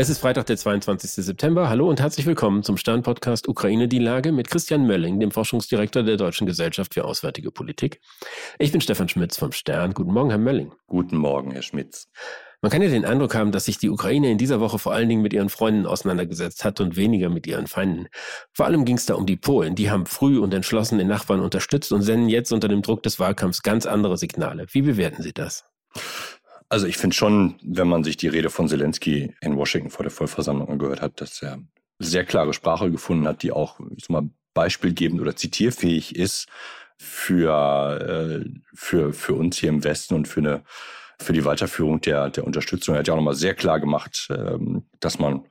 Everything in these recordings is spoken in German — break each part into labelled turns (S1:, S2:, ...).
S1: Es ist Freitag, der 22. September. Hallo und herzlich willkommen zum Stern-Podcast Ukraine die Lage mit Christian Mölling, dem Forschungsdirektor der Deutschen Gesellschaft für Auswärtige Politik. Ich bin Stefan Schmitz vom Stern. Guten Morgen, Herr Mölling.
S2: Guten Morgen, Herr Schmitz.
S1: Man kann ja den Eindruck haben, dass sich die Ukraine in dieser Woche vor allen Dingen mit ihren Freunden auseinandergesetzt hat und weniger mit ihren Feinden. Vor allem ging es da um die Polen. Die haben früh und entschlossen den Nachbarn unterstützt und senden jetzt unter dem Druck des Wahlkampfs ganz andere Signale. Wie bewerten Sie das?
S2: Also ich finde schon, wenn man sich die Rede von Zelensky in Washington vor der Vollversammlung angehört hat, dass er sehr klare Sprache gefunden hat, die auch ich sag mal, beispielgebend oder zitierfähig ist für, äh, für, für uns hier im Westen und für eine für die Weiterführung der, der Unterstützung. Er hat ja auch nochmal sehr klar gemacht, ähm, dass man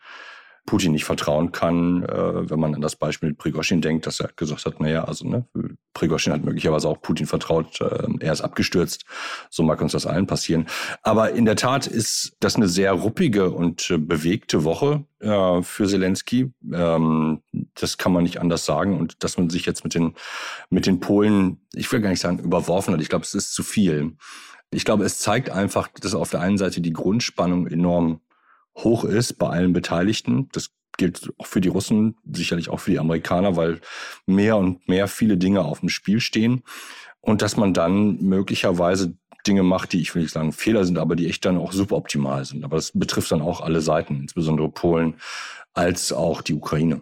S2: Putin nicht vertrauen kann, äh, wenn man an das Beispiel mit Prigoshin denkt, dass er gesagt hat, naja, also ne, Prigoshin hat möglicherweise auch Putin vertraut, äh, er ist abgestürzt, so mag uns das allen passieren. Aber in der Tat ist das eine sehr ruppige und äh, bewegte Woche äh, für Zelensky. Ähm, das kann man nicht anders sagen. Und dass man sich jetzt mit den, mit den Polen, ich will gar nicht sagen überworfen hat, ich glaube, es ist zu viel. Ich glaube, es zeigt einfach, dass auf der einen Seite die Grundspannung enorm hoch ist bei allen Beteiligten. Das gilt auch für die Russen, sicherlich auch für die Amerikaner, weil mehr und mehr viele Dinge auf dem Spiel stehen. Und dass man dann möglicherweise Dinge macht, die ich will nicht sagen Fehler sind, aber die echt dann auch suboptimal sind. Aber das betrifft dann auch alle Seiten, insbesondere Polen als auch die Ukraine.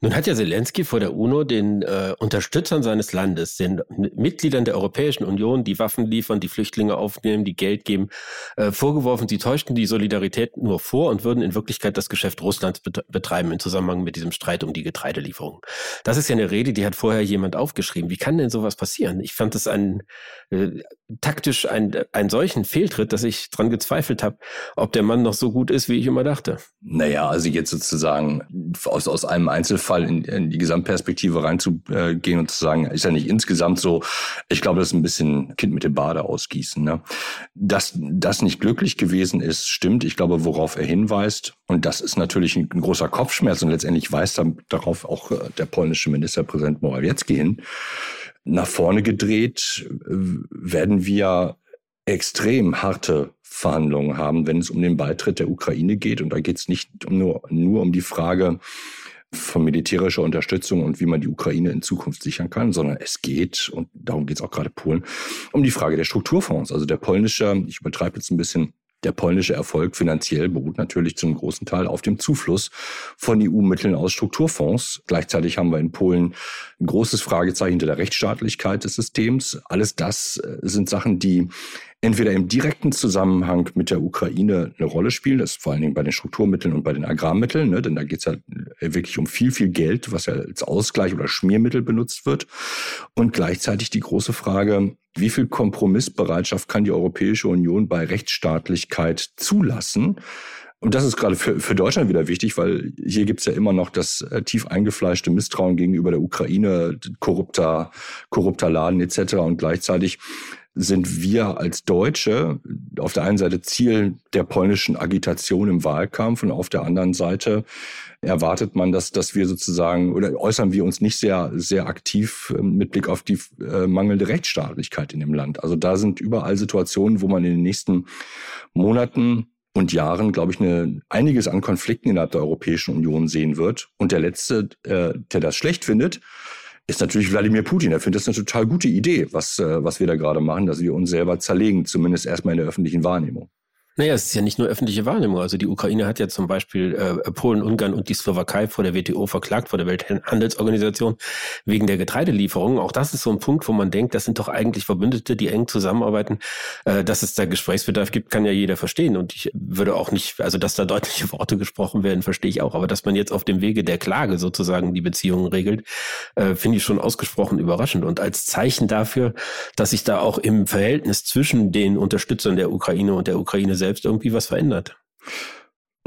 S1: Nun hat ja Zelensky vor der UNO den äh, Unterstützern seines Landes, den Mitgliedern der Europäischen Union, die Waffen liefern, die Flüchtlinge aufnehmen, die Geld geben, äh, vorgeworfen, sie täuschten die Solidarität nur vor und würden in Wirklichkeit das Geschäft Russlands betreiben im Zusammenhang mit diesem Streit um die Getreidelieferung. Das ist ja eine Rede, die hat vorher jemand aufgeschrieben. Wie kann denn sowas passieren? Ich fand es ein, äh, taktisch ein, einen solchen Fehltritt, dass ich dran gezweifelt habe, ob der Mann noch so gut ist, wie ich immer dachte.
S2: Naja, also jetzt sozusagen aus, aus einem Einzelfall in, in die Gesamtperspektive reinzugehen und zu sagen, ist ja nicht insgesamt so, ich glaube, das ist ein bisschen Kind mit dem Bade ausgießen. Ne? Dass das nicht glücklich gewesen ist, stimmt. Ich glaube, worauf er hinweist, und das ist natürlich ein, ein großer Kopfschmerz und letztendlich weist darauf auch äh, der polnische Ministerpräsident Morawiecki hin, nach vorne gedreht werden wir extrem harte Verhandlungen haben, wenn es um den Beitritt der Ukraine geht. Und da geht es nicht nur, nur um die Frage von militärischer Unterstützung und wie man die Ukraine in Zukunft sichern kann, sondern es geht, und darum geht es auch gerade Polen, um die Frage der Strukturfonds. Also der polnische, ich übertreibe jetzt ein bisschen, der polnische Erfolg finanziell beruht natürlich zum großen Teil auf dem Zufluss von EU-Mitteln aus Strukturfonds. Gleichzeitig haben wir in Polen ein großes Fragezeichen hinter der Rechtsstaatlichkeit des Systems. Alles das äh, sind Sachen, die entweder im direkten Zusammenhang mit der Ukraine eine Rolle spielen, das ist vor allen Dingen bei den Strukturmitteln und bei den Agrarmitteln, ne, denn da geht es ja wirklich um viel, viel Geld, was ja als Ausgleich oder Schmiermittel benutzt wird. Und gleichzeitig die große Frage, wie viel Kompromissbereitschaft kann die Europäische Union bei Rechtsstaatlichkeit zulassen? Und das ist gerade für, für Deutschland wieder wichtig, weil hier gibt's ja immer noch das äh, tief eingefleischte Misstrauen gegenüber der Ukraine, korrupter, korrupter Laden etc. Und gleichzeitig sind wir als Deutsche auf der einen Seite Ziel der polnischen Agitation im Wahlkampf und auf der anderen Seite erwartet man, dass, dass wir sozusagen oder äußern wir uns nicht sehr, sehr aktiv ähm, mit Blick auf die äh, mangelnde Rechtsstaatlichkeit in dem Land. Also da sind überall Situationen, wo man in den nächsten Monaten und Jahren, glaube ich, eine, einiges an Konflikten innerhalb der Europäischen Union sehen wird. Und der Letzte, äh, der das schlecht findet, ist natürlich Wladimir Putin. Er findet das eine total gute Idee, was, äh, was wir da gerade machen, dass wir uns selber zerlegen, zumindest erstmal in der öffentlichen Wahrnehmung.
S1: Naja, es ist ja nicht nur öffentliche Wahrnehmung. Also die Ukraine hat ja zum Beispiel äh, Polen, Ungarn und die Slowakei vor der WTO verklagt, vor der Welthandelsorganisation, wegen der Getreidelieferungen. Auch das ist so ein Punkt, wo man denkt, das sind doch eigentlich Verbündete, die eng zusammenarbeiten. Äh, dass es da Gesprächsbedarf gibt, kann ja jeder verstehen. Und ich würde auch nicht, also dass da deutliche Worte gesprochen werden, verstehe ich auch. Aber dass man jetzt auf dem Wege der Klage sozusagen die Beziehungen regelt, äh, finde ich schon ausgesprochen überraschend. Und als Zeichen dafür, dass sich da auch im Verhältnis zwischen den Unterstützern der Ukraine und der Ukraine selbst selbst irgendwie was verändert.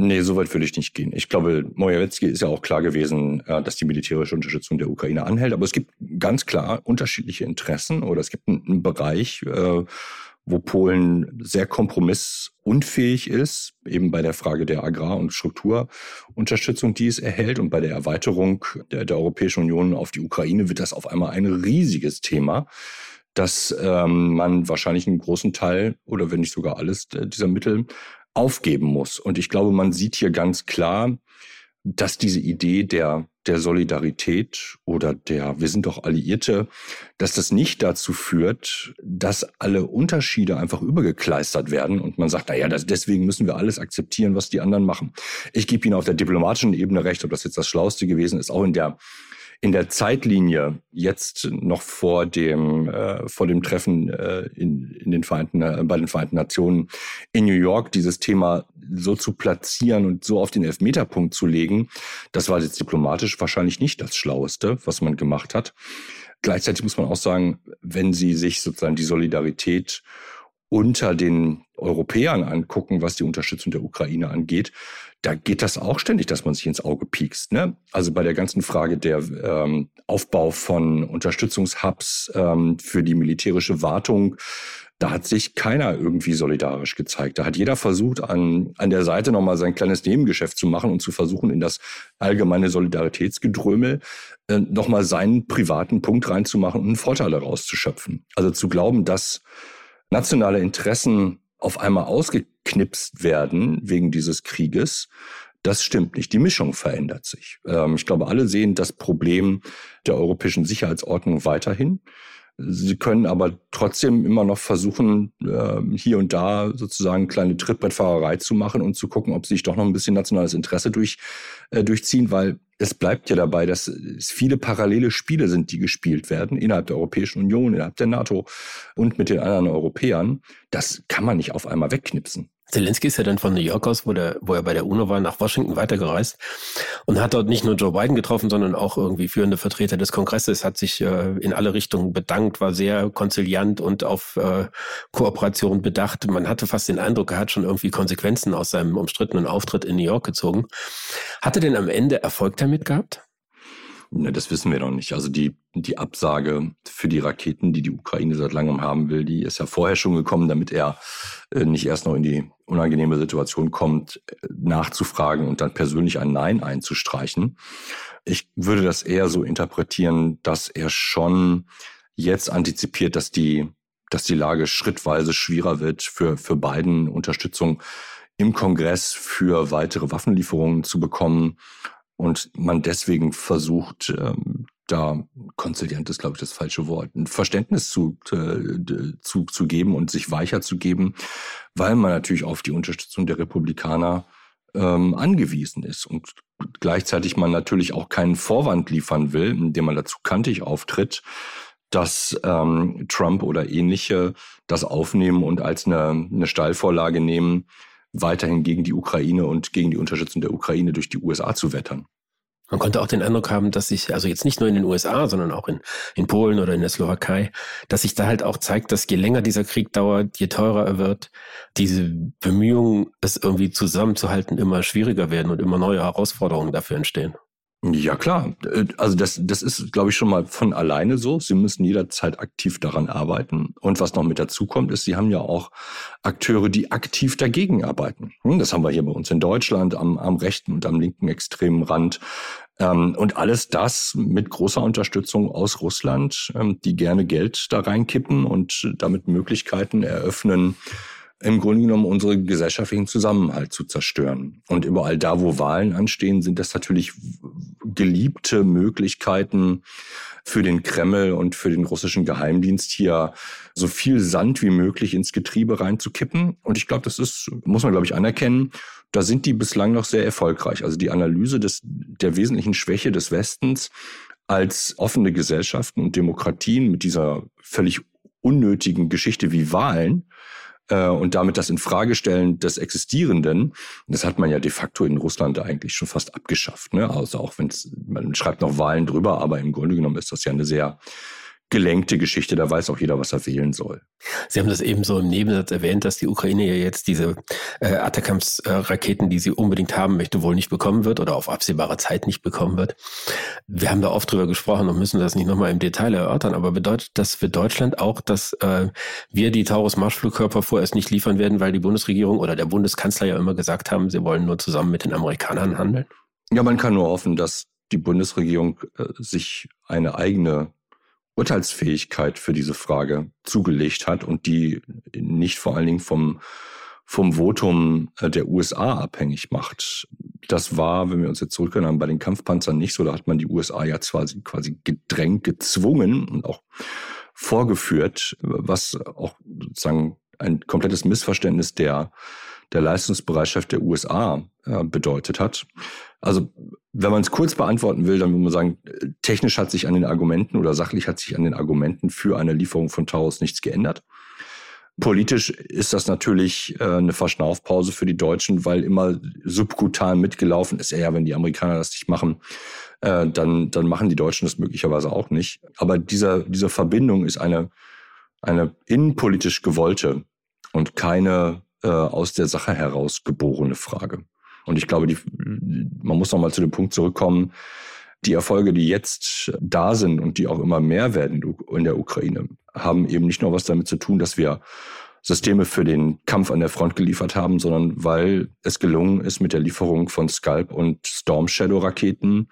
S2: Nee, so weit würde ich nicht gehen. Ich glaube, Mojawetzki ist ja auch klar gewesen, äh, dass die militärische Unterstützung der Ukraine anhält. Aber es gibt ganz klar unterschiedliche Interessen oder es gibt einen Bereich, äh, wo Polen sehr kompromissunfähig ist, eben bei der Frage der Agrar- und Strukturunterstützung, die es erhält. Und bei der Erweiterung der, der Europäischen Union auf die Ukraine wird das auf einmal ein riesiges Thema dass ähm, man wahrscheinlich einen großen Teil oder wenn nicht sogar alles dieser Mittel aufgeben muss. Und ich glaube, man sieht hier ganz klar, dass diese Idee der, der Solidarität oder der, wir sind doch Alliierte, dass das nicht dazu führt, dass alle Unterschiede einfach übergekleistert werden und man sagt, na ja, das, deswegen müssen wir alles akzeptieren, was die anderen machen. Ich gebe Ihnen auf der diplomatischen Ebene recht, ob das jetzt das Schlauste gewesen ist, auch in der in der Zeitlinie jetzt noch vor dem äh, vor dem Treffen äh, in, in den Vereinten äh, bei den Vereinten Nationen in New York dieses Thema so zu platzieren und so auf den Elfmeterpunkt zu legen, das war jetzt diplomatisch wahrscheinlich nicht das Schlaueste, was man gemacht hat. Gleichzeitig muss man auch sagen, wenn Sie sich sozusagen die Solidarität unter den Europäern angucken, was die Unterstützung der Ukraine angeht, da geht das auch ständig, dass man sich ins Auge piekst. Ne? Also bei der ganzen Frage der ähm, Aufbau von Unterstützungshubs ähm, für die militärische Wartung, da hat sich keiner irgendwie solidarisch gezeigt. Da hat jeder versucht, an, an der Seite nochmal sein kleines Nebengeschäft zu machen und zu versuchen, in das allgemeine Solidaritätsgedrömel äh, nochmal seinen privaten Punkt reinzumachen und einen Vorteil daraus zu schöpfen. Also zu glauben, dass nationale Interessen auf einmal ausgeknipst werden wegen dieses Krieges, das stimmt nicht. Die Mischung verändert sich. Ähm, ich glaube, alle sehen das Problem der europäischen Sicherheitsordnung weiterhin. Sie können aber trotzdem immer noch versuchen, ähm, hier und da sozusagen kleine Trittbrettfahrerei zu machen und zu gucken, ob sie sich doch noch ein bisschen nationales Interesse durch, äh, durchziehen, weil es bleibt ja dabei, dass es viele parallele Spiele sind, die gespielt werden innerhalb der Europäischen Union, innerhalb der NATO und mit den anderen Europäern. Das kann man nicht auf einmal wegknipsen.
S1: Zelensky ist ja dann von New York aus, wo, der, wo er bei der UNO war, nach Washington weitergereist und hat dort nicht nur Joe Biden getroffen, sondern auch irgendwie führende Vertreter des Kongresses, hat sich äh, in alle Richtungen bedankt, war sehr konziliant und auf äh, Kooperation bedacht. Man hatte fast den Eindruck, er hat schon irgendwie Konsequenzen aus seinem umstrittenen Auftritt in New York gezogen. Hat er denn am Ende Erfolg damit gehabt?
S2: Ne, das wissen wir noch nicht. Also die, die Absage für die Raketen, die die Ukraine seit langem haben will, die ist ja vorher schon gekommen, damit er äh, nicht erst noch in die unangenehme Situation kommt, äh, nachzufragen und dann persönlich ein Nein einzustreichen. Ich würde das eher so interpretieren, dass er schon jetzt antizipiert, dass die, dass die Lage schrittweise schwieriger wird für, für beiden Unterstützung im Kongress für weitere Waffenlieferungen zu bekommen und man deswegen versucht, ähm, da konziliant ist, glaube ich, das falsche Wort, ein Verständnis zu, äh, zu, zu geben und sich weicher zu geben, weil man natürlich auf die Unterstützung der Republikaner ähm, angewiesen ist und gleichzeitig man natürlich auch keinen Vorwand liefern will, indem man dazu kantig auftritt, dass ähm, Trump oder ähnliche das aufnehmen und als eine, eine Steilvorlage nehmen, weiterhin gegen die Ukraine und gegen die Unterstützung der Ukraine durch die USA zu wettern.
S1: Man konnte auch den Eindruck haben, dass sich, also jetzt nicht nur in den USA, sondern auch in, in Polen oder in der Slowakei, dass sich da halt auch zeigt, dass je länger dieser Krieg dauert, je teurer er wird, diese Bemühungen, es irgendwie zusammenzuhalten, immer schwieriger werden und immer neue Herausforderungen dafür entstehen.
S2: Ja, klar. Äh, also das, das ist, glaube ich, schon mal von alleine so. Sie müssen jederzeit aktiv daran arbeiten. Und was noch mit dazu kommt, ist, Sie haben ja auch Akteure, die aktiv dagegen arbeiten. Hm, das haben wir hier bei uns in Deutschland am, am rechten und am linken extremen Rand. Ähm, und alles das mit großer Unterstützung aus Russland, ähm, die gerne Geld da reinkippen und damit Möglichkeiten eröffnen, im Grunde genommen unsere gesellschaftlichen Zusammenhalt zu zerstören. Und überall da, wo Wahlen anstehen, sind das natürlich geliebte Möglichkeiten für den Kreml und für den russischen Geheimdienst hier so viel Sand wie möglich ins Getriebe reinzukippen. Und ich glaube, das ist, muss man, glaube ich, anerkennen. Da sind die bislang noch sehr erfolgreich. Also die Analyse des, der wesentlichen Schwäche des Westens als offene Gesellschaften und Demokratien mit dieser völlig unnötigen Geschichte wie Wahlen äh, und damit das Infragestellen des Existierenden, das hat man ja de facto in Russland eigentlich schon fast abgeschafft. Ne? Also auch wenn man schreibt noch Wahlen drüber, aber im Grunde genommen ist das ja eine sehr gelenkte Geschichte, da weiß auch jeder, was er wählen soll.
S1: Sie haben das eben so im Nebensatz erwähnt, dass die Ukraine ja jetzt diese äh, Atacams-Raketen, die sie unbedingt haben möchte, wohl nicht bekommen wird oder auf absehbare Zeit nicht bekommen wird. Wir haben da oft drüber gesprochen und müssen das nicht nochmal im Detail erörtern, aber bedeutet das für Deutschland auch, dass äh, wir die Taurus-Marschflugkörper vorerst nicht liefern werden, weil die Bundesregierung oder der Bundeskanzler ja immer gesagt haben, sie wollen nur zusammen mit den Amerikanern handeln?
S2: Ja, man kann nur hoffen, dass die Bundesregierung äh, sich eine eigene Urteilsfähigkeit für diese Frage zugelegt hat und die nicht vor allen Dingen vom, vom Votum äh, der USA abhängig macht. Das war, wenn wir uns jetzt zurückerinnern, bei den Kampfpanzern nicht so. Da hat man die USA ja zwar quasi gedrängt, gezwungen und auch vorgeführt, was auch sozusagen ein komplettes Missverständnis der, der Leistungsbereitschaft der USA äh, bedeutet hat. Also wenn man es kurz beantworten will, dann würde man sagen, technisch hat sich an den Argumenten oder sachlich hat sich an den Argumenten für eine Lieferung von Taurus nichts geändert. Politisch ist das natürlich äh, eine Verschnaufpause für die Deutschen, weil immer subkutan mitgelaufen ist. Ja, wenn die Amerikaner das nicht machen, äh, dann, dann machen die Deutschen das möglicherweise auch nicht. Aber dieser, diese Verbindung ist eine, eine innenpolitisch gewollte und keine äh, aus der Sache heraus geborene Frage. Und ich glaube, die, man muss noch mal zu dem Punkt zurückkommen, die Erfolge, die jetzt da sind und die auch immer mehr werden in der Ukraine, haben eben nicht nur was damit zu tun, dass wir Systeme für den Kampf an der Front geliefert haben, sondern weil es gelungen ist, mit der Lieferung von Scalp und Storm Shadow Raketen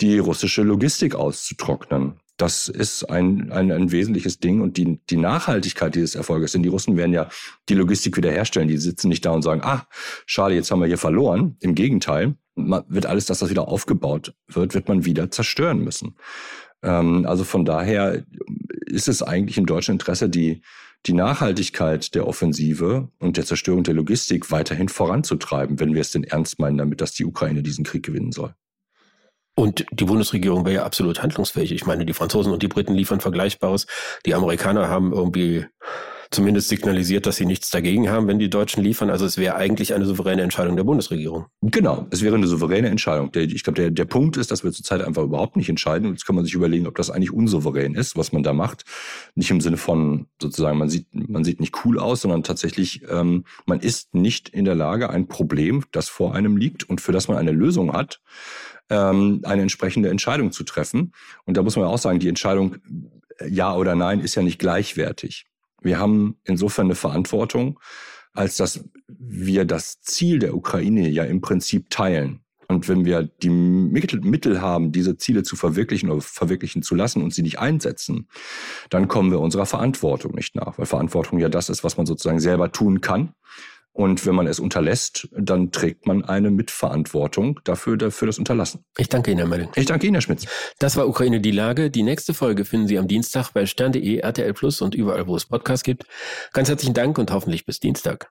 S2: die russische Logistik auszutrocknen. Das ist ein, ein, ein wesentliches Ding und die, die Nachhaltigkeit dieses Erfolges. Denn die Russen werden ja die Logistik wiederherstellen. Die sitzen nicht da und sagen, ah, schade, jetzt haben wir hier verloren. Im Gegenteil, man wird alles, dass das wieder aufgebaut wird, wird man wieder zerstören müssen. Ähm, also von daher ist es eigentlich im deutschen Interesse, die, die Nachhaltigkeit der Offensive und der Zerstörung der Logistik weiterhin voranzutreiben, wenn wir es denn ernst meinen damit, dass die Ukraine diesen Krieg gewinnen soll.
S1: Und die Bundesregierung wäre ja absolut handlungsfähig. Ich meine, die Franzosen und die Briten liefern Vergleichbares. Die Amerikaner haben irgendwie zumindest signalisiert, dass sie nichts dagegen haben, wenn die Deutschen liefern. Also es wäre eigentlich eine souveräne Entscheidung der Bundesregierung.
S2: Genau, es wäre eine souveräne Entscheidung. ich glaube, der, der Punkt ist, dass wir zurzeit einfach überhaupt nicht entscheiden. Jetzt kann man sich überlegen, ob das eigentlich unsouverän ist, was man da macht. Nicht im Sinne von sozusagen, man sieht, man sieht nicht cool aus, sondern tatsächlich, ähm, man ist nicht in der Lage, ein Problem, das vor einem liegt und für das man eine Lösung hat, ähm, eine entsprechende Entscheidung zu treffen. Und da muss man auch sagen, die Entscheidung äh, ja oder nein ist ja nicht gleichwertig. Wir haben insofern eine Verantwortung, als dass wir das Ziel der Ukraine ja im Prinzip teilen. Und wenn wir die Mittel haben, diese Ziele zu verwirklichen oder verwirklichen zu lassen und sie nicht einsetzen, dann kommen wir unserer Verantwortung nicht nach, weil Verantwortung ja das ist, was man sozusagen selber tun kann. Und wenn man es unterlässt, dann trägt man eine Mitverantwortung dafür, dafür das Unterlassen.
S1: Ich danke Ihnen, Herr Melling.
S2: Ich danke Ihnen, Herr Schmitz.
S1: Das war Ukraine die Lage. Die nächste Folge finden Sie am Dienstag bei stern.de, RTL Plus und überall, wo es Podcasts gibt. Ganz herzlichen Dank und hoffentlich bis Dienstag.